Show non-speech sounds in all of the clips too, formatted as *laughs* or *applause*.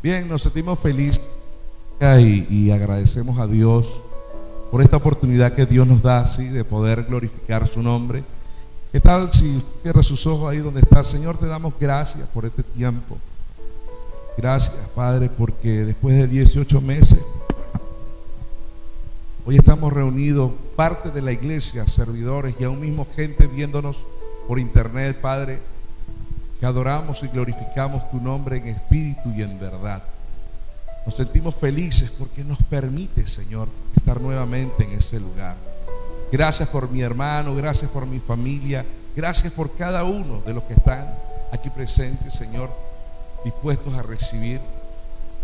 Bien, nos sentimos felices y, agradecemos a Dios por esta oportunidad que Dios nos da así de poder glorificar su nombre. ¿Qué tal si cierra sus ojos ahí donde está? Señor, te damos gracias por este tiempo. Gracias, Padre, porque después de 18 meses, hoy estamos reunidos, parte de la iglesia, servidores y aún mismo gente viéndonos por internet, Padre, que adoramos y glorificamos tu nombre en espíritu y en verdad. Nos sentimos felices porque nos permite, Señor, estar nuevamente en ese lugar. Gracias por mi hermano, gracias por mi familia, gracias por cada uno de los que están aquí presentes, Señor, dispuestos a recibir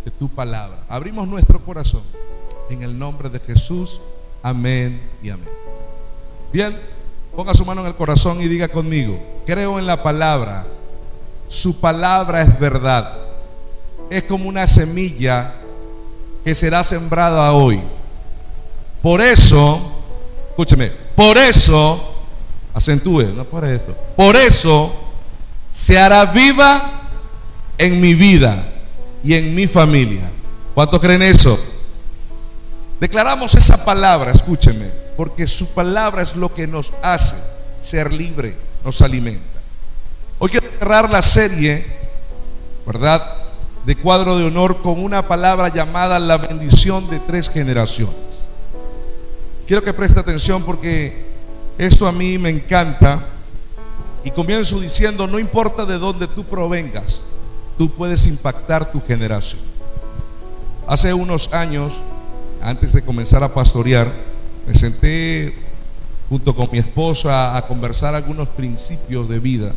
de tu palabra. Abrimos nuestro corazón en el nombre de Jesús. Amén y amén. Bien, ponga su mano en el corazón y diga conmigo, creo en la palabra, su palabra es verdad. Es como una semilla que será sembrada hoy. Por eso, Escúcheme, por eso, acentúe, no por eso, por eso se hará viva en mi vida y en mi familia. ¿Cuántos creen eso? Declaramos esa palabra, escúcheme, porque su palabra es lo que nos hace ser libre, nos alimenta. Hoy quiero cerrar la serie, ¿verdad? De cuadro de honor con una palabra llamada la bendición de tres generaciones. Quiero que preste atención porque esto a mí me encanta. Y comienzo diciendo, no importa de dónde tú provengas, tú puedes impactar tu generación. Hace unos años, antes de comenzar a pastorear, me senté junto con mi esposa a conversar algunos principios de vida,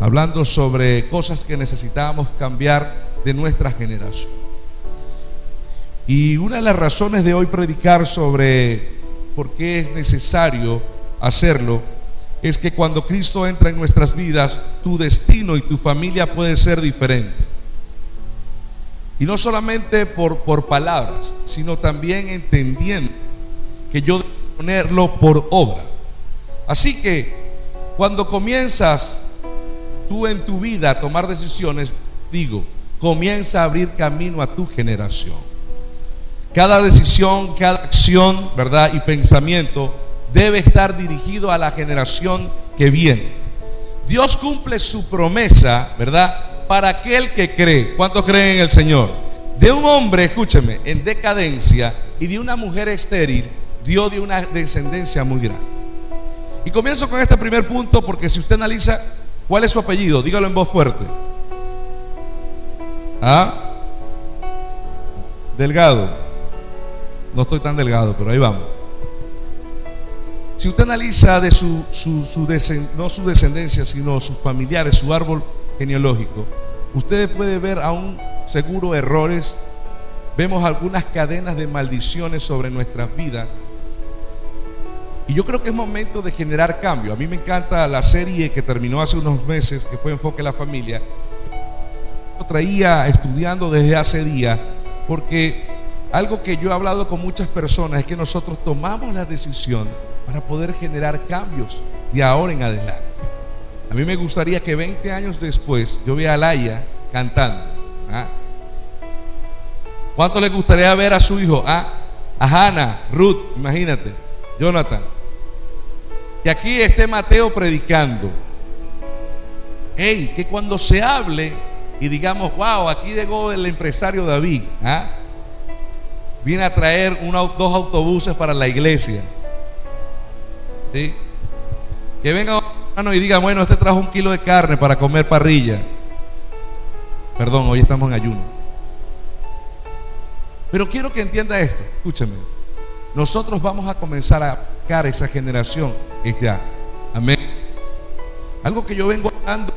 hablando sobre cosas que necesitábamos cambiar de nuestra generación. Y una de las razones de hoy predicar sobre por qué es necesario hacerlo es que cuando Cristo entra en nuestras vidas, tu destino y tu familia puede ser diferente. Y no solamente por, por palabras, sino también entendiendo que yo debo ponerlo por obra. Así que cuando comienzas tú en tu vida a tomar decisiones, digo, comienza a abrir camino a tu generación. Cada decisión, cada acción, ¿verdad? Y pensamiento debe estar dirigido a la generación que viene. Dios cumple su promesa, ¿verdad? Para aquel que cree. ¿Cuántos creen en el Señor? De un hombre, escúcheme, en decadencia y de una mujer estéril, Dios dio una descendencia muy grande. Y comienzo con este primer punto porque si usted analiza cuál es su apellido, dígalo en voz fuerte. ¿Ah? Delgado. No estoy tan delgado, pero ahí vamos. Si usted analiza de su, no su descendencia, sino sus familiares, su árbol genealógico, usted puede ver aún seguro errores. Vemos algunas cadenas de maldiciones sobre nuestras vidas. Y yo creo que es momento de generar cambio. A mí me encanta la serie que terminó hace unos meses, que fue Enfoque a la Familia. Lo traía estudiando desde hace días, porque algo que yo he hablado con muchas personas es que nosotros tomamos la decisión para poder generar cambios de ahora en adelante. A mí me gustaría que 20 años después yo vea a Laia cantando. ¿ah? ¿Cuánto le gustaría ver a su hijo? ¿Ah? A Hannah, Ruth, imagínate, Jonathan. Que aquí esté Mateo predicando. Hey, que cuando se hable y digamos, wow, aquí llegó el empresario David. ¿ah? viene a traer dos autobuses para la iglesia. ¿Sí? Que venga hermano y diga, bueno, este trajo un kilo de carne para comer parrilla. Perdón, hoy estamos en ayuno. Pero quiero que entienda esto, escúcheme. Nosotros vamos a comenzar a esa generación es ya. Amén. Algo que yo vengo hablando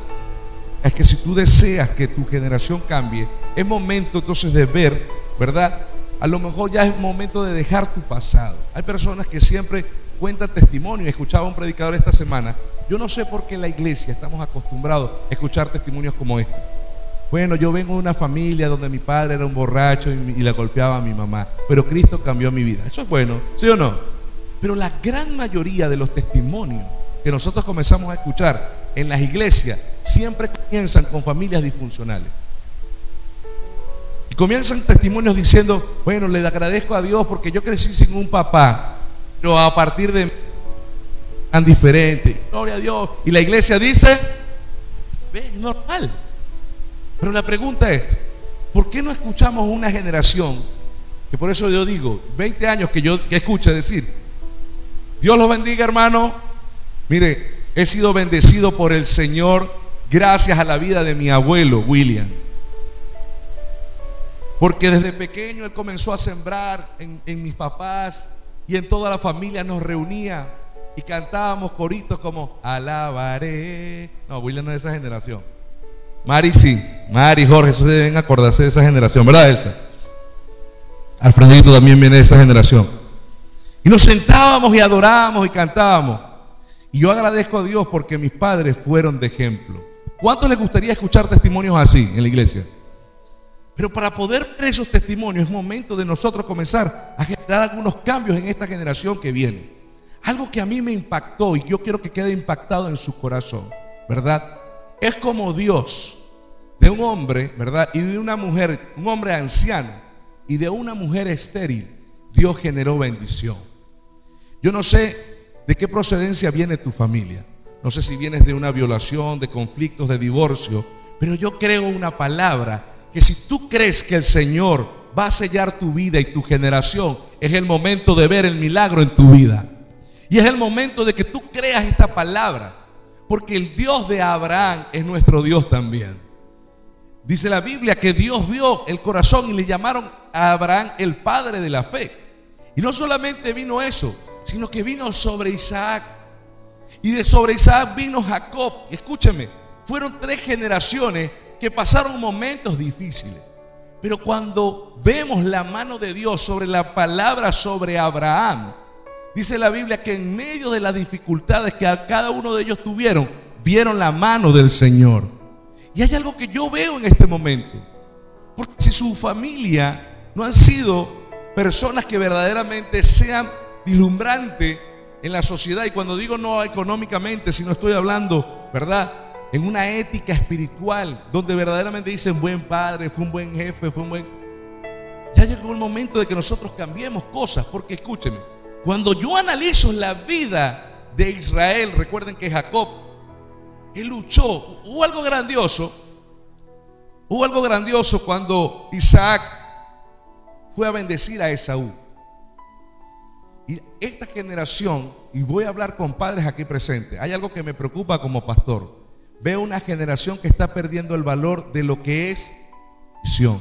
es que si tú deseas que tu generación cambie, es momento entonces de ver, ¿verdad? A lo mejor ya es momento de dejar tu pasado. Hay personas que siempre cuentan testimonio. Escuchaba un predicador esta semana. Yo no sé por qué en la iglesia estamos acostumbrados a escuchar testimonios como este. Bueno, yo vengo de una familia donde mi padre era un borracho y la golpeaba a mi mamá, pero Cristo cambió mi vida. Eso es bueno, ¿sí o no? Pero la gran mayoría de los testimonios que nosotros comenzamos a escuchar en las iglesias siempre comienzan con familias disfuncionales. comienzan testimonios diciendo, bueno, le agradezco a Dios porque yo crecí sin un papá, pero a partir de tan diferente, gloria a Dios. Y la iglesia dice, ve, normal. Pero la pregunta es, ¿por qué no escuchamos una generación, que por eso yo digo, 20 años que yo que escuche decir, Dios los bendiga hermano, mire, he sido bendecido por el Señor gracias a la vida de mi abuelo William. Porque desde pequeño él comenzó a sembrar en, mis papás y en toda la familia nos reunía y cantábamos coritos como alabaré. No, William no es de esa generación. Mari sí, Mari, Jorge, eso deben acordarse de esa generación, ¿verdad, Elsa? Alfredito también viene de esa generación. Y nos sentábamos y adorábamos y cantábamos. Y yo agradezco a Dios porque mis padres fueron de ejemplo. ¿Cuánto les gustaría escuchar testimonios así en la iglesia? Pero para poder ver esos testimonios es momento de nosotros comenzar a generar algunos cambios en esta generación que viene. Algo que a mí me impactó y yo quiero que quede impactado en su corazón, ¿verdad? Es como Dios de un hombre, ¿verdad? Y de una mujer, un hombre anciano y de una mujer estéril, Dios generó bendición. Yo no sé de qué procedencia viene tu familia. No sé si vienes de una violación, de conflictos, de divorcio, pero yo creo una palabra que si tú crees que el Señor va a sellar tu vida y tu generación, es el momento de ver el milagro en tu vida. Y es el momento de que tú creas esta palabra, porque el Dios de Abraham es nuestro Dios también. Dice la Biblia que Dios vio el corazón y le llamaron a Abraham el padre de la fe. Y no solamente vino eso, sino que vino sobre Isaac. Y de sobre Isaac vino Jacob. Y escúcheme, fueron tres generaciones que pasaron momentos difíciles. Pero cuando vemos la mano de Dios sobre la palabra sobre Abraham, dice la Biblia que en medio de las dificultades que a cada uno de ellos tuvieron, vieron la mano del Señor. Y hay algo que yo veo en este momento. Porque si su familia no han sido personas que verdaderamente sean dislumbrantes en la sociedad, y cuando digo no económicamente, sino estoy hablando, ¿verdad? en una ética espiritual donde verdaderamente dicen buen padre, fue un buen jefe, fue un buen... Ya llegó el momento de que nosotros cambiemos cosas, porque escúcheme, cuando yo analizo la vida de Israel, recuerden que Jacob, él luchó, hubo algo grandioso, hubo algo grandioso cuando Isaac fue a bendecir a Esaú. Y esta generación, y voy a hablar con padres aquí presentes, hay algo que me preocupa como pastor. Veo una generación que está perdiendo el valor de lo que es visión.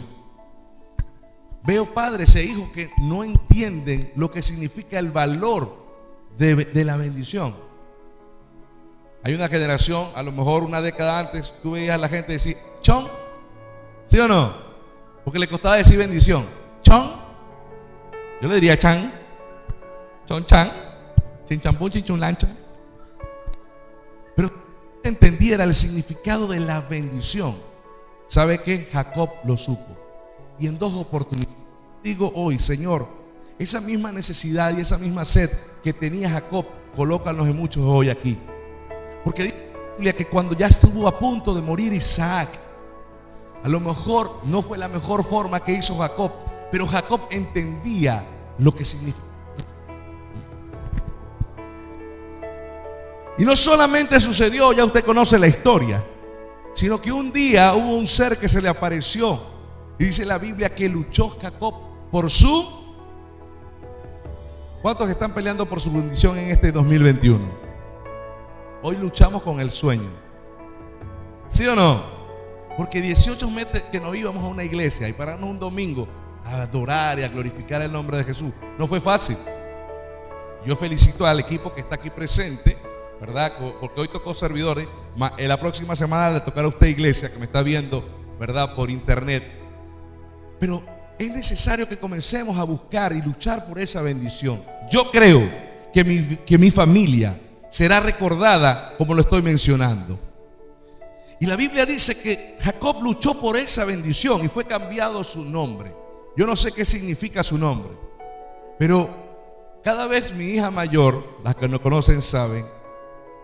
Veo padres e hijos que no entienden lo que significa el valor de, la bendición. Hay una generación, a lo mejor una década antes, tú veías a la gente decir, chon, ¿sí o no? Porque le costaba decir bendición. Chon, yo le diría chan, chon chan, chin champú, chin lancha. Pero entendiera el significado de la bendición, ¿sabe que Jacob lo supo. Y en dos oportunidades. Digo hoy, Señor, esa misma necesidad y esa misma sed que tenía Jacob, colócanos en muchos hoy aquí. Porque dice que cuando ya estuvo a punto de morir Isaac, a lo mejor no fue la mejor forma que hizo Jacob, pero Jacob entendía lo que significa Y no solamente sucedió, ya usted conoce la historia, sino que un día hubo un ser que se le apareció. Y dice la Biblia que luchó Jacob por su... ¿Cuántos están peleando por su bendición en este 2021? Hoy luchamos con el sueño. ¿Sí o no? Porque 18 meses que no íbamos a una iglesia y pararnos un domingo a adorar y a glorificar el nombre de Jesús, no fue fácil. Yo felicito al equipo que está aquí presente ¿verdad? Porque hoy tocó servidores, en la próxima semana le tocará a usted iglesia que me está viendo, ¿verdad? Por internet. Pero es necesario que comencemos a buscar y luchar por esa bendición. Yo creo que mi, que mi familia será recordada como lo estoy mencionando. Y la Biblia dice que Jacob luchó por esa bendición y fue cambiado su nombre. Yo no sé qué significa su nombre, pero cada vez mi hija mayor, las que no conocen saben,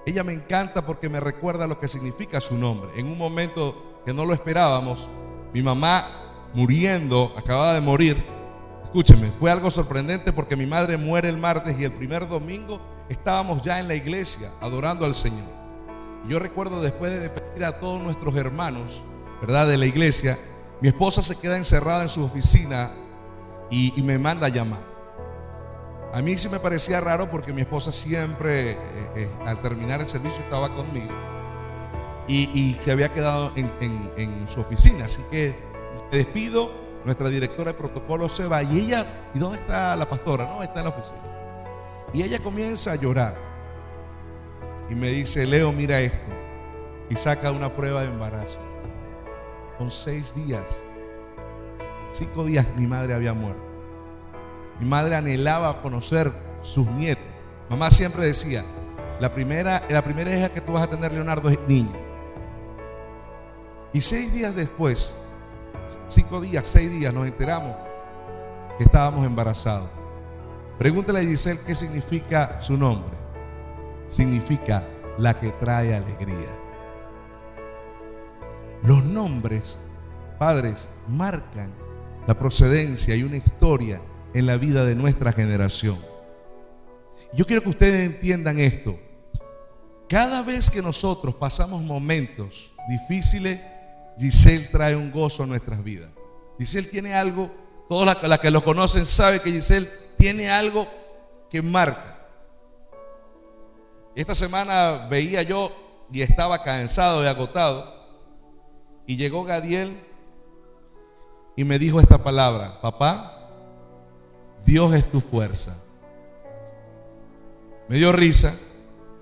ella me encanta porque me recuerda lo que significa su nombre. En un momento que no lo esperábamos, mi mamá muriendo, acababa de morir. Escúcheme, fue algo sorprendente porque mi madre muere el martes y el primer domingo estábamos ya en la iglesia adorando al Señor. Yo recuerdo después de despedir a todos nuestros hermanos, ¿verdad? De la iglesia, mi esposa se queda encerrada en su oficina y, me manda a llamar. A mí sí me parecía raro porque mi esposa siempre, eh, eh, al terminar el servicio, estaba conmigo y, se había quedado en, en, su oficina. Así que me despido, nuestra directora de protocolo se va y ella, ¿y dónde está la pastora? No, está en la oficina. Y ella comienza a llorar y me dice, Leo, mira esto. Y saca una prueba de embarazo. Con seis días, cinco días mi madre había muerto. Mi madre anhelaba conocer sus nietos. Mamá siempre decía, la primera, la primera hija que tú vas a tener, Leonardo, es niño. Y seis días después, cinco días, seis días, nos enteramos que estábamos embarazados. Pregúntale a Giselle qué significa su nombre. Significa la que trae alegría. Los nombres, padres, marcan la procedencia y una historia en la vida de nuestra generación. Yo quiero que ustedes entiendan esto. Cada vez que nosotros pasamos momentos difíciles, Giselle trae un gozo a nuestras vidas. Giselle tiene algo, todas las que lo conocen saben que Giselle tiene algo que marca. Esta semana veía yo y estaba cansado y agotado. Y llegó Gadiel y me dijo esta palabra, papá, Dios es tu fuerza. Me dio risa,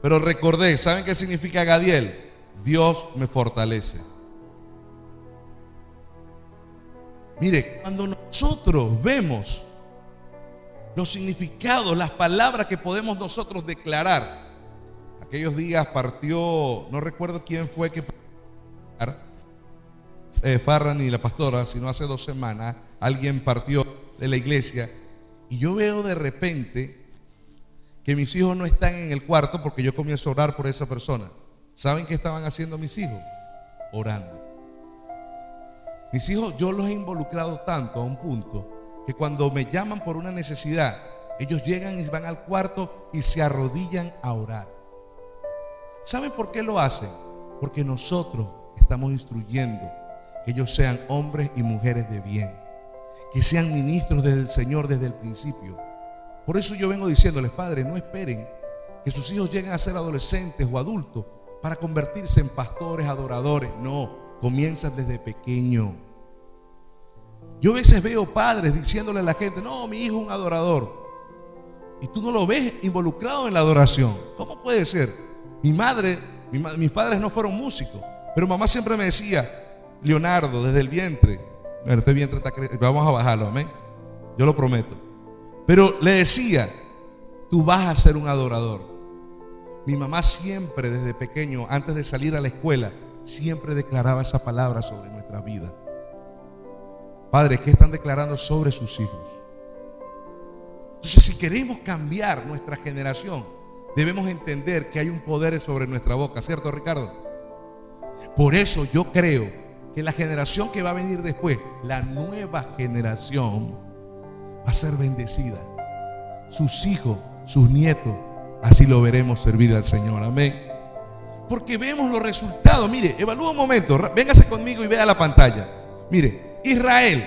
pero recordé, ¿saben qué significa Gadiel? Dios me fortalece. Mire, cuando nosotros vemos los significados, las palabras que podemos nosotros declarar, aquellos días partió, no recuerdo quién fue que eh, Farran y la pastora, sino hace dos semanas, alguien partió de la iglesia y yo veo de repente que mis hijos no están en el cuarto porque yo comienzo a orar por esa persona. ¿Saben qué estaban haciendo mis hijos? Orando. Mis hijos yo los he involucrado tanto a un punto que cuando me llaman por una necesidad, ellos llegan y van al cuarto y se arrodillan a orar. ¿Saben por qué lo hacen? Porque nosotros estamos instruyendo que ellos sean hombres y mujeres de bien, que sean ministros del Señor desde el principio. Por eso yo vengo diciéndoles, padres, no esperen que sus hijos lleguen a ser adolescentes o adultos para convertirse en pastores, adoradores. No, comienzas desde pequeño. Yo a veces veo padres diciéndole a la gente, no, mi hijo es un adorador. Y tú no lo ves involucrado en la adoración. ¿Cómo puede ser? Mi madre, mis padres no fueron músicos, pero mamá siempre me decía, Leonardo, desde el vientre, bueno, este vientre está vamos a bajarlo, amén. Yo lo prometo. Pero le decía, tú vas a ser un adorador. Mi mamá siempre desde pequeño, antes de salir a la escuela, siempre declaraba esa palabra sobre nuestra vida. Padres, ¿qué están declarando sobre sus hijos? Entonces, si queremos cambiar nuestra generación, debemos entender que hay un poder sobre nuestra boca, ¿cierto, Ricardo? Por eso yo creo que la generación que va a venir después, la nueva generación, va a ser bendecida. Sus hijos, sus nietos, así lo veremos servir al Señor. Amén porque vemos los resultados. Mire, evalúa un momento, véngase conmigo y vea la pantalla. Mire, Israel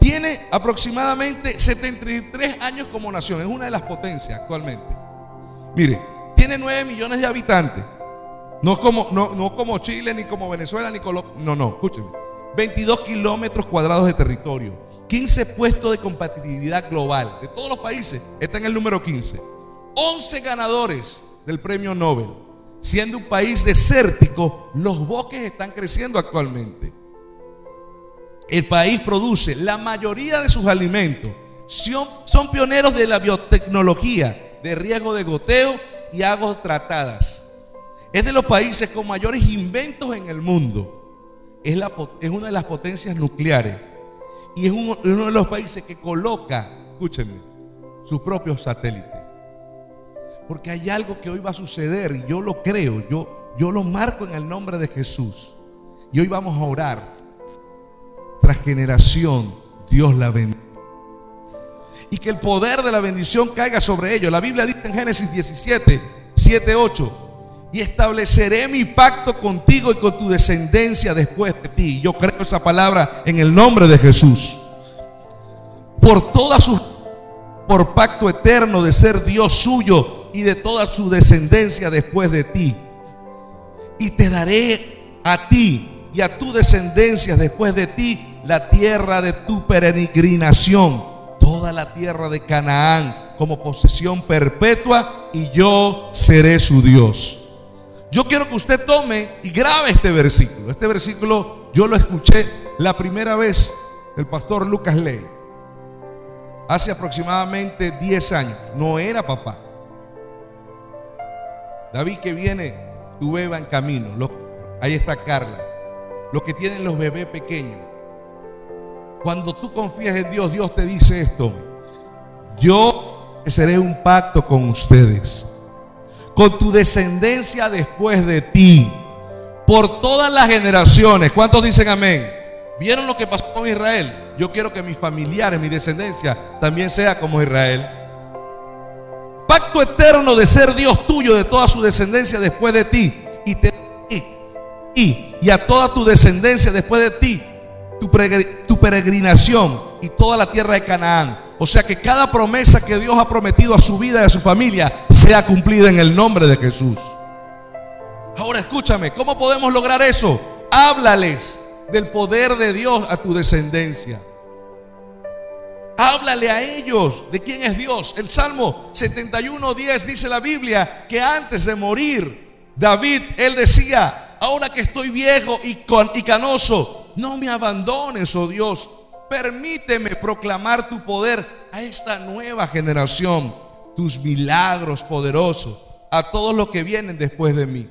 tiene aproximadamente 73 años como nación, es una de las potencias actualmente. Mire, tiene 9 millones de habitantes. No como, no, como Chile, ni como Venezuela, ni Colombia. No, no, escúcheme. 22 kilómetros cuadrados de territorio. 15 puestos de compatibilidad global. De todos los países, está en el número 15. 11 ganadores del premio Nobel siendo un país desértico, los bosques están creciendo actualmente. El país produce la mayoría de sus alimentos. Son, pioneros de la biotecnología, de riego de goteo y aguas tratadas. Es de los países con mayores inventos en el mundo. Es, una de las potencias nucleares. Y es uno, de los países que coloca, escúchenme, sus propios satélites. Porque hay algo que hoy va a suceder y yo lo creo, yo, yo lo marco en el nombre de Jesús. Y hoy vamos a orar generación Dios la bendiga. Y que el poder de la bendición caiga sobre ellos. La Biblia dice en Génesis 17, 7, 8. Y estableceré mi pacto contigo y con tu descendencia después de ti. Yo creo esa palabra en el nombre de Jesús. Por todas sus por pacto eterno de ser Dios suyo y de toda su descendencia después de ti. Y te daré a ti y a tu descendencia después de ti la tierra de tu peregrinación, toda la tierra de Canaán como posesión perpetua y yo seré su Dios. Yo quiero que usted tome y grabe este versículo. Este versículo yo lo escuché la primera vez del pastor Lucas Ley. Hace aproximadamente 10 años. No era papá. David que viene, tu beba en camino. ahí está Carla. Los que tienen los bebés pequeños. Cuando tú confías en Dios, Dios te dice esto. Yo seré un pacto con ustedes. Con tu descendencia después de ti. Por todas las generaciones. ¿Cuántos dicen amén? ¿Vieron lo que pasó con Israel? Yo quiero que mis familiares, mi descendencia, también sea como Israel. Pacto eterno de ser Dios tuyo, de toda su descendencia después de ti. Y, a toda tu descendencia después de ti, tu peregrinación y toda la tierra de Canaán. O sea que cada promesa que Dios ha prometido a su vida y a su familia sea cumplida en el nombre de Jesús. Ahora escúchame, ¿cómo podemos lograr eso? Háblales del poder de Dios a tu descendencia. Háblale a ellos de quién es Dios. El Salmo 71.10 dice la Biblia que antes de morir, David, él decía, ahora que estoy viejo y, canoso, no me abandones, oh Dios. Permíteme proclamar tu poder a esta nueva generación, tus milagros poderosos, a todos los que vienen después de mí.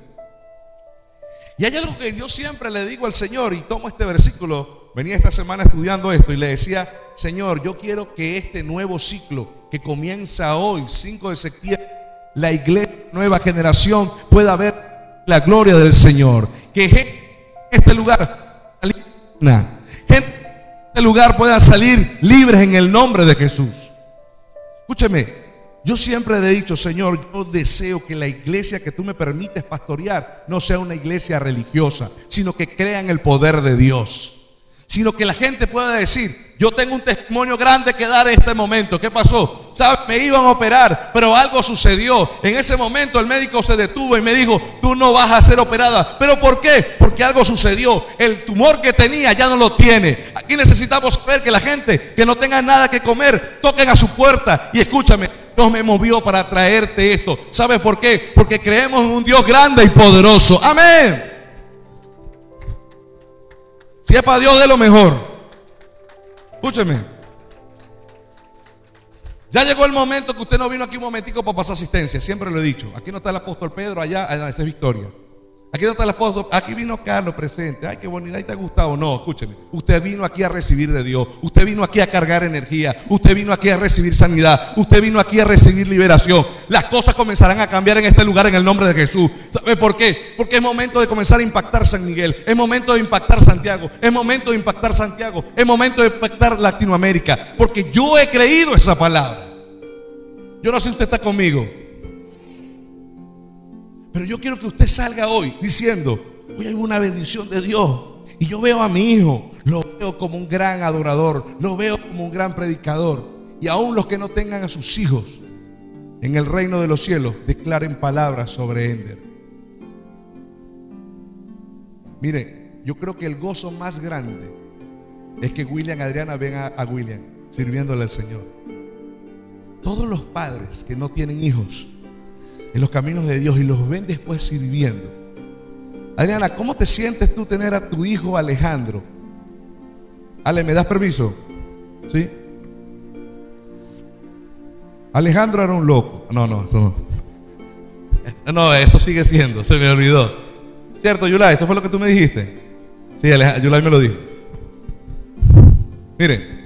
Y hay algo que yo siempre le digo al Señor y tomo este versículo. Venía esta semana estudiando esto y le decía, Señor, yo quiero que este nuevo ciclo que comienza hoy, 5 de septiembre, la iglesia, nueva generación, pueda ver la gloria del Señor. Que este lugar, este lugar pueda salir libres en el nombre de Jesús. Escúcheme, yo siempre he dicho, Señor, yo deseo que la iglesia que tú me permites pastorear no sea una iglesia religiosa, sino que crea en el poder de Dios. Sino que la gente pueda decir, yo tengo un testimonio grande que dar en este momento. ¿Qué pasó? ¿Sabes? Me iban a operar, pero algo sucedió. En ese momento el médico se detuvo y me dijo, tú no vas a ser operada. ¿Pero por qué? Porque algo sucedió. El tumor que tenía ya no lo tiene. Aquí necesitamos ver que la gente que no tenga nada que comer, toquen a su puerta y escúchame, Dios me movió para traerte esto. ¿Sabes por qué? Porque creemos en un Dios grande y poderoso. Amén. Si es para Dios, de lo mejor. Escúcheme. Ya llegó el momento que usted no vino aquí un momentico para pasar asistencia. Siempre lo he dicho. Aquí no está el apóstol Pedro, allá, allá esta es Victoria. Aquí no está el apóstol, aquí vino Carlos presente. Ay, qué bonita, y te ha gustado. No, escúcheme. Usted vino aquí a recibir de Dios. Usted vino aquí a cargar energía. Usted vino aquí a recibir sanidad. Usted vino aquí a recibir liberación. Las cosas comenzarán a cambiar en este lugar en el nombre de Jesús. ¿Sabe por qué? Porque es momento de comenzar a impactar San Miguel. Es momento de impactar Santiago. Es momento de impactar Santiago. Es momento de impactar Latinoamérica. Porque yo he creído esa palabra. Yo no sé si usted está conmigo. Pero yo quiero que usted salga hoy diciendo, hoy hay una bendición de Dios. Y yo veo a mi hijo, lo veo como un gran adorador, lo veo como un gran predicador. Y aún los que no tengan a sus hijos en el reino de los cielos, declaren palabras sobre Ender. Mire, yo creo que el gozo más grande es que William Adriana ven a, a William sirviéndole al Señor. Todos los padres que no tienen hijos en los caminos de Dios y los ven después sirviendo. Adriana, ¿cómo te sientes tú tener a tu hijo Alejandro? Ale, ¿me das permiso? ¿Sí? Alejandro era un loco. No, no, eso no. *laughs* No, eso sigue siendo, se me olvidó. ¿Cierto, Yulay? ¿Esto fue lo que tú me dijiste? Sí, Yulay me lo dijo. Mire,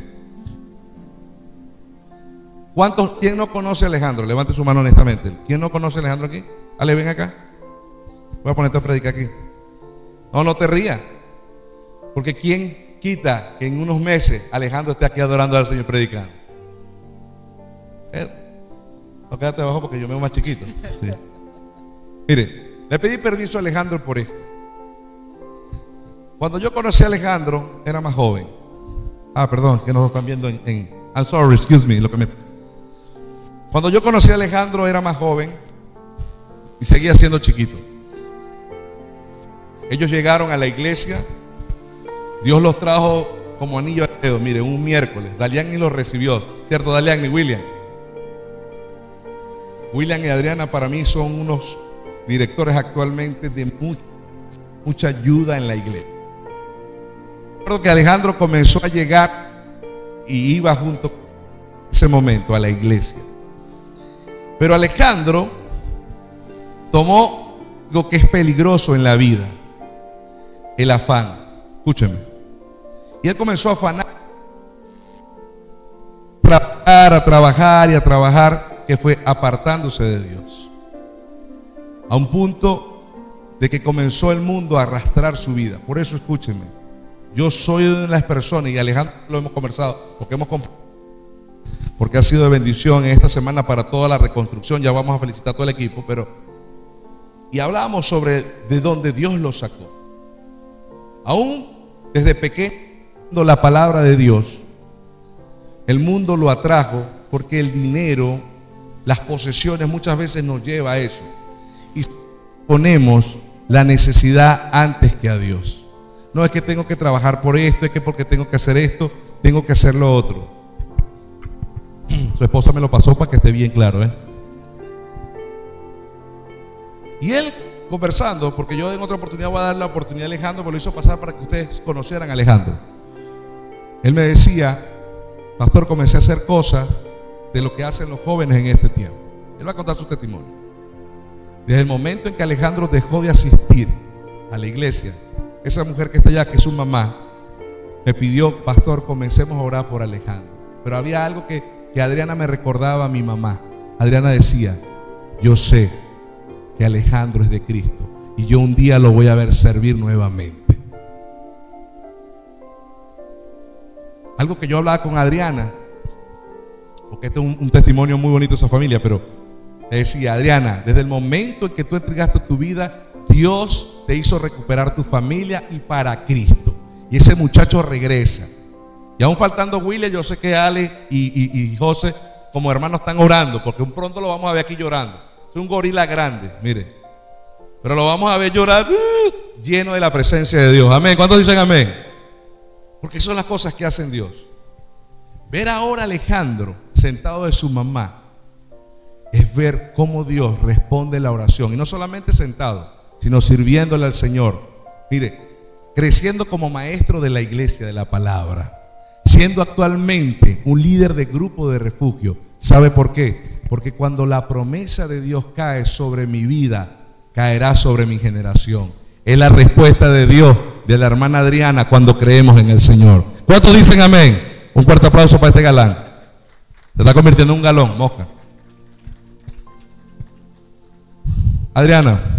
¿Cuántos, quién no conoce a Alejandro? Levante su mano honestamente. ¿Quién no conoce a Alejandro aquí? Ale, ven acá. Voy a ponerte a predicar aquí. No, no te rías. Porque ¿quién, quita que en unos meses Alejandro esté aquí adorando al Señor predicando. ¿Eh? No quédate abajo porque yo me veo más chiquito. Mire, le pedí permiso a Alejandro por esto. Cuando yo conocí a Alejandro, era más joven. Ah, perdón, que nos están viendo en, en I'm sorry, excuse me, lo que me cuando yo conocí a Alejandro era más joven y seguía siendo chiquito. Ellos llegaron a la iglesia, Dios los trajo como anillo al dedo, mire, un miércoles. Dalian ni los recibió, ¿cierto, Dalian y William? William y Adriana para mí son unos directores actualmente de mucha, mucha ayuda en la iglesia. Recuerdo que Alejandro comenzó a llegar y iba junto ese momento a la iglesia. Pero Alejandro tomó lo que es peligroso en la vida, el afán. Escúcheme. Y él comenzó a afanar, trabajar, a trabajar y a trabajar, que fue apartándose de Dios. A un punto de que comenzó el mundo a arrastrar su vida. Por eso escúcheme. Yo soy una de las personas, y Alejandro lo hemos conversado, porque hemos porque ha sido de bendición en esta semana para toda la reconstrucción. Ya vamos a felicitar a todo el equipo, pero y hablábamos sobre de dónde Dios lo sacó. Aún desde pequeño la palabra de Dios, el mundo lo atrajo porque el dinero, las posesiones muchas veces nos lleva a eso. Y ponemos la necesidad antes que a Dios. No es que tengo que trabajar por esto, es que porque tengo que hacer esto, tengo que hacer lo otro. Su esposa me lo pasó para que esté bien claro. ¿eh? Y él conversando, porque yo en otra oportunidad voy a dar la oportunidad a Alejandro, pero lo hizo pasar para que ustedes conocieran a Alejandro. Él me decía, pastor, comencé a hacer cosas de lo que hacen los jóvenes en este tiempo. Él va a contar su testimonio. Desde el momento en que Alejandro dejó de asistir a la iglesia, esa mujer que está allá, que es su mamá, me pidió, pastor, comencemos a orar por Alejandro. Pero había algo que que Adriana me recordaba a mi mamá. Adriana decía, yo sé que Alejandro es de Cristo y yo un día lo voy a ver servir nuevamente. Algo que yo hablaba con Adriana, porque este es un, testimonio muy bonito de esa familia, pero decía, Adriana, desde el momento en que tú entregaste tu vida, Dios te hizo recuperar tu familia y para Cristo. Y ese muchacho regresa. Y aún faltando William, yo sé que Ale y, José como hermanos están orando, porque un pronto lo vamos a ver aquí llorando. Es un gorila grande, mire. Pero lo vamos a ver llorar uh, lleno de la presencia de Dios. Amén. ¿Cuántos dicen amén? Porque son las cosas que hacen Dios. Ver ahora a Alejandro sentado de su mamá es ver cómo Dios responde la oración. Y no solamente sentado, sino sirviéndole al Señor. Mire, creciendo como maestro de la iglesia de la palabra siendo actualmente un líder de grupo de refugio. ¿Sabe por qué? Porque cuando la promesa de Dios cae sobre mi vida, caerá sobre mi generación. Es la respuesta de Dios de la hermana Adriana cuando creemos en el Señor. ¿Cuántos dicen amén? Un fuerte aplauso para este galán. Se está convirtiendo en un galón, mosca. Adriana.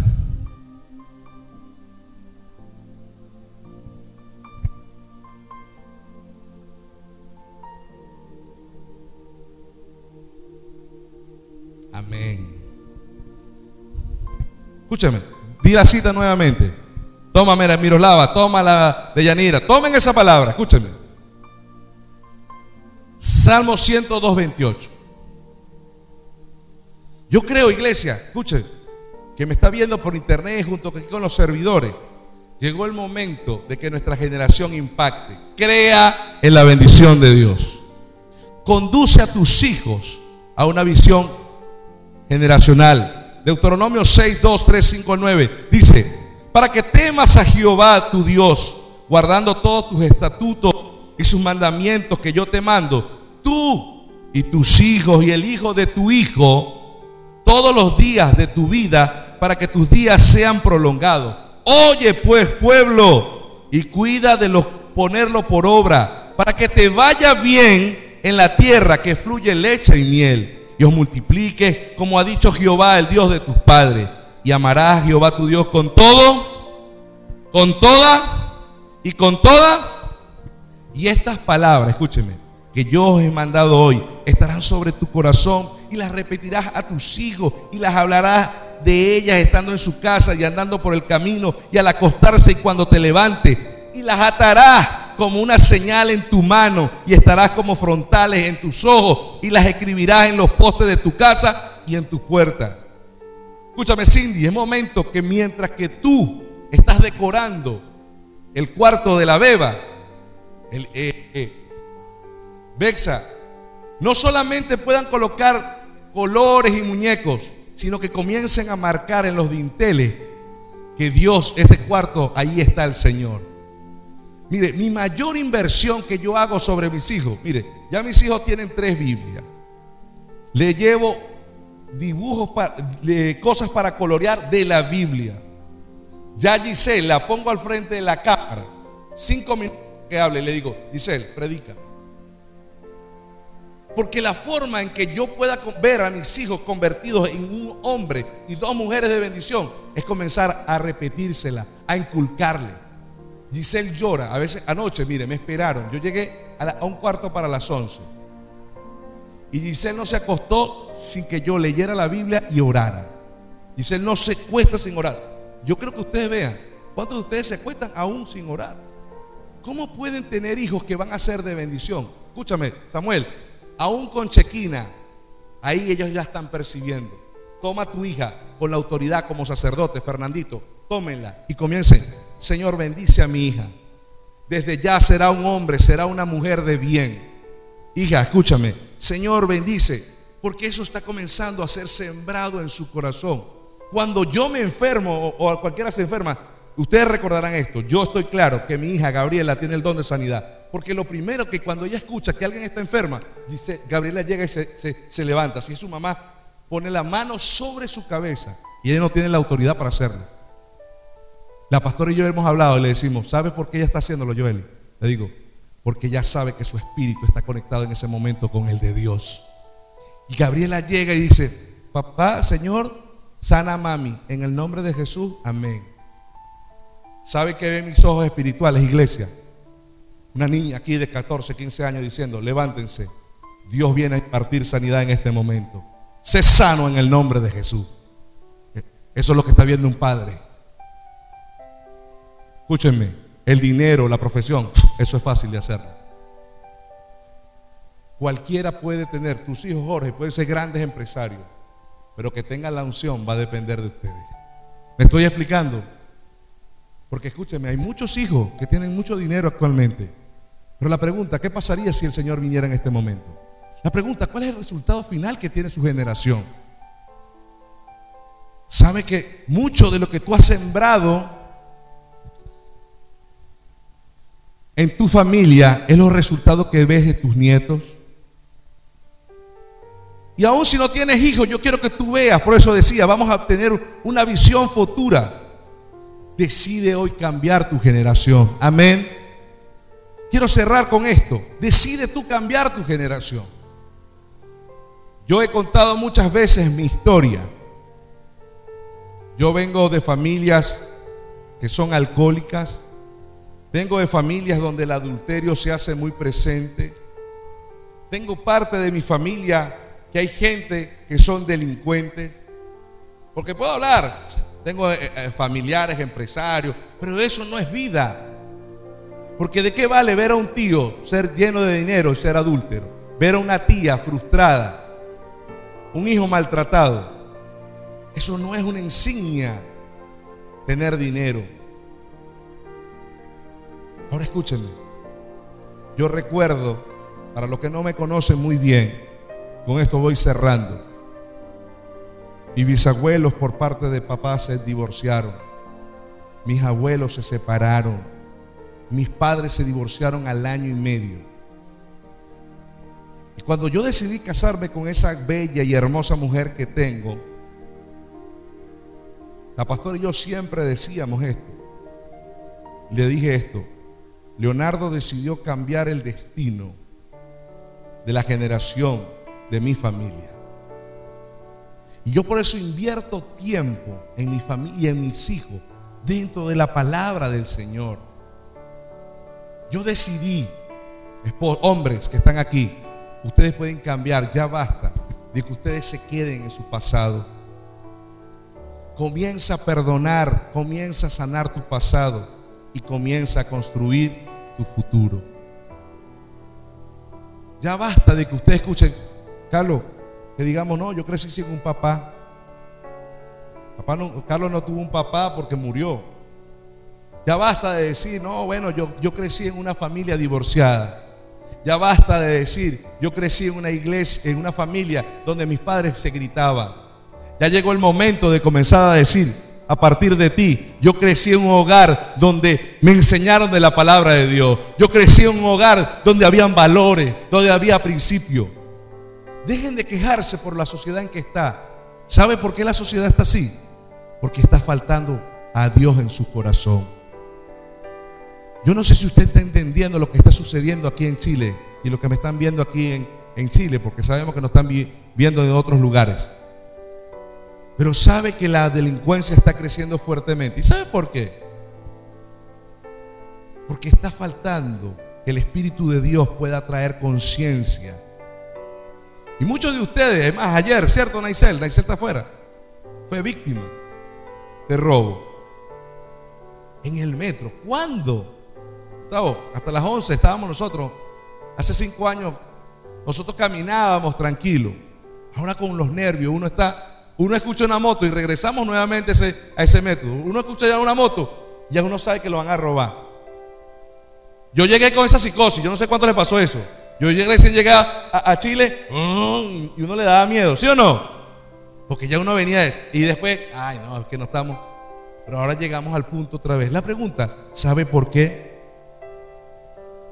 Amén. Escúchame, di la cita nuevamente. Toma, mira, Miroslava, toma la de Yanira. Tomen esa palabra, escúchame. Salmo 102, 28. Yo creo, iglesia, escuchen, que me está viendo por internet junto con los servidores. Llegó el momento de que nuestra generación impacte. Crea en la bendición de Dios. Conduce a tus hijos a una visión generacional. Deuteronomio 6, 2, 3, 5, 9 dice, para que temas a Jehová tu Dios, guardando todos tus estatutos y sus mandamientos que yo te mando, tú y tus hijos y el hijo de tu hijo, todos los días de tu vida, para que tus días sean prolongados. Oye pues pueblo y cuida de los ponerlo por obra, para que te vaya bien en la tierra que fluye leche y miel y os multiplique, como ha dicho Jehová, el Dios de tus padres. Y amarás a Jehová tu Dios con todo, con toda y con toda Y estas palabras, escúcheme, que yo os he mandado hoy, estarán sobre tu corazón y las repetirás a tus hijos y las hablarás de ellas estando en su casa y andando por el camino y al acostarse y cuando te levantes y las atarás como una señal en tu mano y estarás como frontales en tus ojos y las escribirás en los postes de tu casa y en tu puerta. Escúchame Cindy, es momento que mientras que tú estás decorando el cuarto de la beba, el, eh, eh, Bexa, no solamente puedan colocar colores y muñecos, sino que comiencen a marcar en los dinteles que Dios, este cuarto, ahí está el Señor. Mire, mi mayor inversión que yo hago sobre mis hijos, mire, ya mis hijos tienen tres Biblias. Le llevo dibujos, de cosas para colorear de la Biblia. Ya Giselle la pongo al frente de la cámara. Cinco minutos que hable, le digo, Giselle, predica. Porque la forma en que yo pueda ver a mis hijos convertidos en un hombre y dos mujeres de bendición es comenzar a repetírsela, a inculcarle. Giselle llora, a veces anoche, mire, me esperaron. Yo llegué a, un cuarto para las once. Y Giselle no se acostó sin que yo leyera la Biblia y orara. Giselle no se cuesta sin orar. Yo creo que ustedes vean, ¿cuántos de ustedes se acuestan aún sin orar? ¿Cómo pueden tener hijos que van a ser de bendición? Escúchame, Samuel, aún con chequina, ahí ellos ya están percibiendo. Toma tu hija con la autoridad como sacerdote, Fernandito, tómenla y comiencen. Señor, bendice a mi hija. Desde ya será un hombre, será una mujer de bien. Hija, escúchame. Señor, bendice, porque eso está comenzando a ser sembrado en su corazón. Cuando yo me enfermo o cualquiera se enferma, ustedes recordarán esto. Yo estoy claro que mi hija Gabriela tiene el don de sanidad. Porque lo primero que cuando ella escucha que alguien está enferma, dice, Gabriela llega y se, levanta. Si es su mamá, pone la mano sobre su cabeza y ella no tiene la autoridad para hacerlo. La pastora y yo hemos hablado y le decimos, ¿sabe por qué ella está haciéndolo, Joel? Le digo, porque ella sabe que su espíritu está conectado en ese momento con el de Dios. Y Gabriela llega y dice, papá, Señor, sana a mami, en el nombre de Jesús, amén. ¿Sabe que ven mis ojos espirituales, iglesia? Una niña aquí de 14, 15 años diciendo, levántense, Dios viene a impartir sanidad en este momento. Sé sano en el nombre de Jesús. Eso es lo que está viendo un padre. Escúchenme, el dinero, la profesión, eso es fácil de hacer. Cualquiera puede tener, tus hijos Jorge pueden ser grandes empresarios, pero que tengan la unción va a depender de ustedes. ¿Me estoy explicando? Porque escúcheme, hay muchos hijos que tienen mucho dinero actualmente, pero la pregunta, ¿qué pasaría si el Señor viniera en este momento? La pregunta, ¿cuál es el resultado final que tiene su generación? Sabe que mucho de lo que tú has sembrado en tu familia es los resultados que ves de tus nietos. Y aún si no tienes hijos, yo quiero que tú veas, por eso decía, vamos a tener una visión futura. Decide hoy cambiar tu generación. Amén. Quiero cerrar con esto. Decide tú cambiar tu generación. Yo he contado muchas veces mi historia. Yo vengo de familias que son alcohólicas. Vengo de familias donde el adulterio se hace muy presente. Tengo parte de mi familia que hay gente que son delincuentes. Porque puedo hablar, tengo eh, eh, familiares, empresarios, pero eso no es vida. Porque de qué vale ver a un tío ser lleno de dinero y ser adúltero. Ver a una tía frustrada, un hijo maltratado. Eso no es una insignia tener dinero. Ahora escúchenme. Yo recuerdo, para los que no me conocen muy bien, con esto voy cerrando. Mis bisabuelos por parte de papá se divorciaron. Mis abuelos se separaron mis padres se divorciaron al año y medio. Y cuando yo decidí casarme con esa bella y hermosa mujer que tengo, la pastora y yo siempre decíamos esto. Le dije esto. Leonardo decidió cambiar el destino de la generación de mi familia. Y yo por eso invierto tiempo en mi familia y en mis hijos dentro de la palabra del Señor. Yo decidí hombres que están aquí, ustedes pueden cambiar, ya basta de que ustedes se queden en su pasado. Comienza a perdonar, comienza a sanar tu pasado y comienza a construir tu futuro. Ya basta de que ustedes escuchen, Carlos, que digamos, no, yo crecí sin un papá. papá no, Carlos no tuvo un papá porque murió. Ya basta de decir, no, bueno, yo, yo crecí en una familia divorciada. Ya basta de decir, yo crecí en una iglesia, en una familia donde mis padres se gritaban. Ya llegó el momento de comenzar a decir, a partir de ti, yo crecí en un hogar donde me enseñaron de la palabra de Dios. Yo crecí en un hogar donde habían valores, donde había principios. Dejen de quejarse por la sociedad en que está. ¿Sabe por qué la sociedad está así? Porque está faltando a Dios en su corazón. Yo no sé si usted está entendiendo lo que está sucediendo aquí en Chile y lo que me están viendo aquí en, en Chile, porque sabemos que nos están viendo en otros lugares. Pero sabe que la delincuencia está creciendo fuertemente. ¿Y sabe por qué? Porque está faltando que el Espíritu de Dios pueda traer conciencia. Y muchos de ustedes, es más, ayer, ¿cierto, Naisel? Naisel está afuera. Fue víctima de robo. En el metro. ¿Cuándo? hasta las 11 estábamos nosotros. Hace cinco años nosotros caminábamos tranquilos. Ahora con los nervios, uno está, uno escucha una moto y regresamos nuevamente a ese, a método. Uno escucha ya una moto, ya uno sabe que lo van a robar. Yo llegué con esa psicosis, yo no sé cuánto le pasó eso. Yo llegué recién llegué a, Chile mm, y uno le daba miedo, ¿sí o no? Porque ya uno venía y después, ay no, es que no estamos. Pero ahora llegamos al punto otra vez. La pregunta, ¿sabe por qué?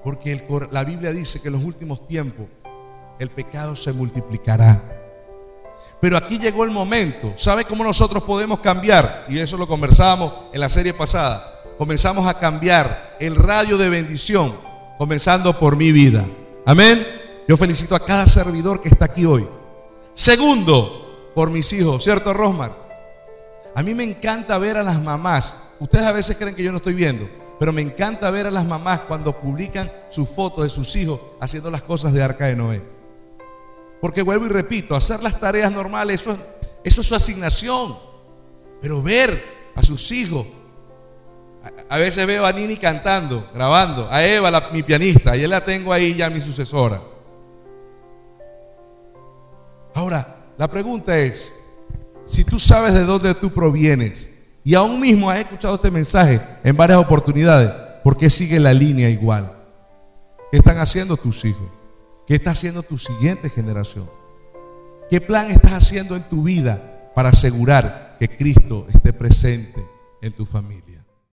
Porque la Biblia dice que en los últimos tiempos el pecado se multiplicará. Pero aquí llegó el momento. ¿Sabe cómo nosotros podemos cambiar? Y eso lo conversábamos en la serie pasada. Comenzamos a cambiar el radio de bendición, comenzando por mi vida. Amén. Yo felicito a cada servidor que está aquí hoy. Segundo, por mis hijos, ¿cierto, Rosmar? A mí me encanta ver a las mamás. Ustedes a veces creen que yo no estoy viendo. Pero me encanta ver a las mamás cuando publican sus fotos de sus hijos haciendo las cosas de Arca de Noé. Porque vuelvo y repito, hacer las tareas normales, eso, es su asignación. Pero ver a sus hijos, a, veces veo a Nini cantando, grabando, a Eva, mi pianista, y la tengo ahí ya mi sucesora. Ahora, la pregunta es, si tú sabes de dónde tú provienes, y aún mismo has escuchado este mensaje en varias oportunidades. ¿Por qué sigue la línea igual? ¿Qué están haciendo tus hijos? ¿Qué está haciendo tu siguiente generación? ¿Qué plan estás haciendo en tu vida para asegurar que Cristo esté presente en tu familia?